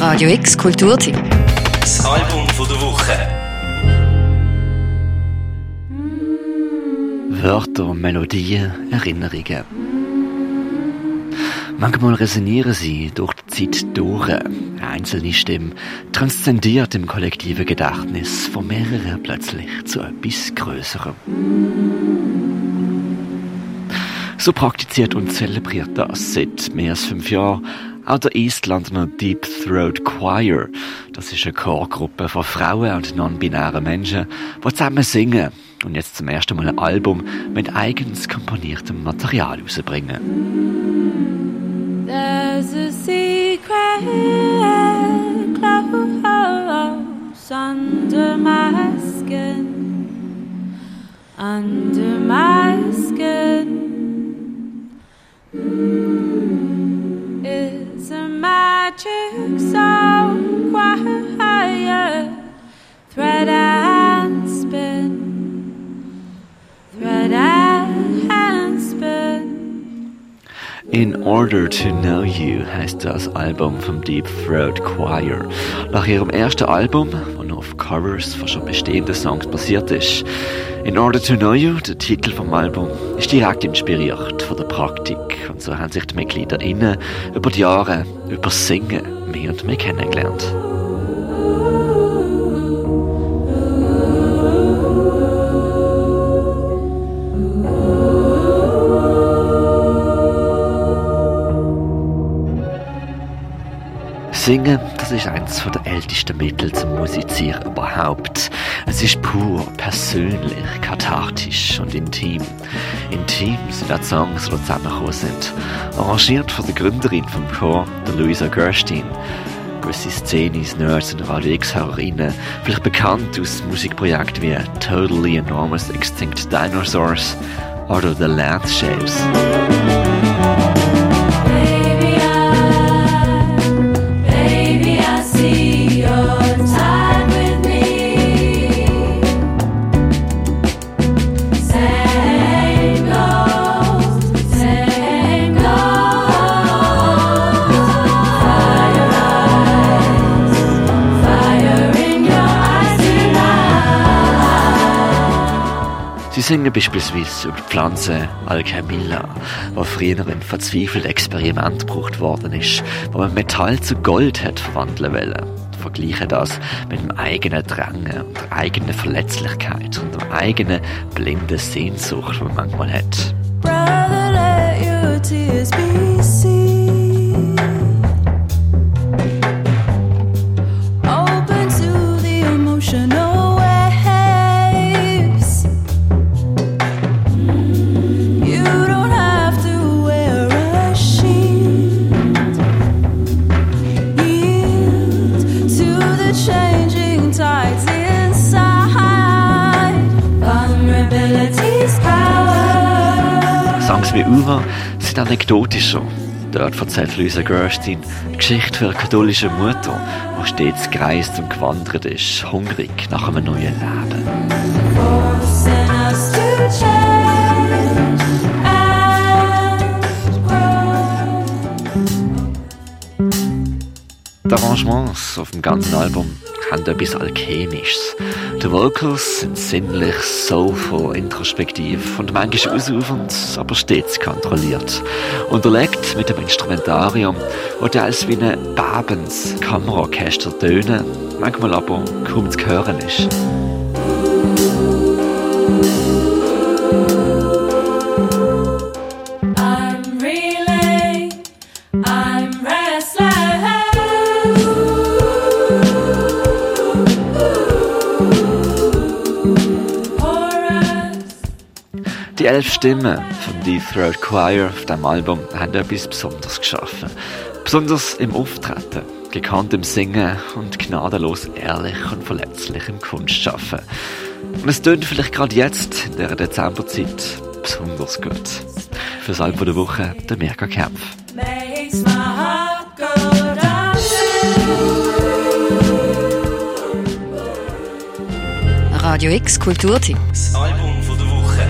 Radio X Kulturteam. Das Album von der Woche. Wörter, Melodien, Erinnerungen. Manchmal resonieren sie durch die Zeit durch. Einzelne Stimme transzendiert im kollektiven Gedächtnis von mehreren plötzlich zu etwas Größerem. So praktiziert und zelebriert das seit mehr als fünf Jahren auch der East Londoner Deep Throat Choir. Das ist eine Chorgruppe von Frauen und non-binären Menschen, die zusammen singen und jetzt zum ersten Mal ein Album mit eigens komponiertem Material rausbringen. There's a secret close under my skin, under my skin. Thread and spin, thread and spin. In Order to Know You heißt das Album vom Deep Throat Choir. Nach ihrem ersten Album, auf Covers von schon bestehenden Songs basiert ist. In Order to Know You, der Titel vom Album, ist direkt inspiriert von der Praktik. Und so haben sich die Mitglieder innen über die Jahre, über Singen mehr und mehr kennengelernt. Singen, das ist eines der ältesten Mittel zum Musizieren überhaupt. Es ist pur, persönlich, kathartisch und intim. Intim sind auch Songs, die zusammengekommen sind. Arrangiert von der Gründerin vom Chor, der Louisa Gerstein. Gewisse Szenis, Nerds und Radio X-Hörerinnen, vielleicht bekannt aus Musikprojekten wie Totally Enormous Extinct Dinosaurs oder The Landshapes. Sie singen beispielsweise über die Pflanze Alchemilla, wo früher ein verzweifeltes Experiment gebraucht worden ist, wo man Metall zu Gold hat verwandeln wollen. Vergleichen das mit dem eigenen Drängen und der eigenen Verletzlichkeit und der eigenen blinden Sehnsucht, die man manchmal hat. Songs wie Uva sind anekdotischer. Dort erzählt Luisa Gerstein die Geschichte für eine katholische Mutter, die stets gereist und gewandert ist, hungrig nach einem neuen Leben. Die Arrangements auf dem ganzen Album haben etwas Alchemisches. Die Vocals sind sinnlich, soulful, introspektiv und manchmal ausufernd, aber stets kontrolliert. Unterlegt mit dem Instrumentarium, wo teils wie ein Babens Kammerorchester tönen, manchmal aber kaum zu hören ist. Die elf Stimmen vom Deep Throat Choir auf diesem Album haben etwas Besonderes geschaffen. Besonders im Auftreten, gekannt im Singen und gnadenlos ehrlich und verletzlich im Kunstschaffen. Und es tönt vielleicht gerade jetzt, in der Dezemberzeit, besonders gut. Für das Album der Woche, der Mirka Kempf. Makes my heart go dancing. Radio X Kulturteam. Das Album von.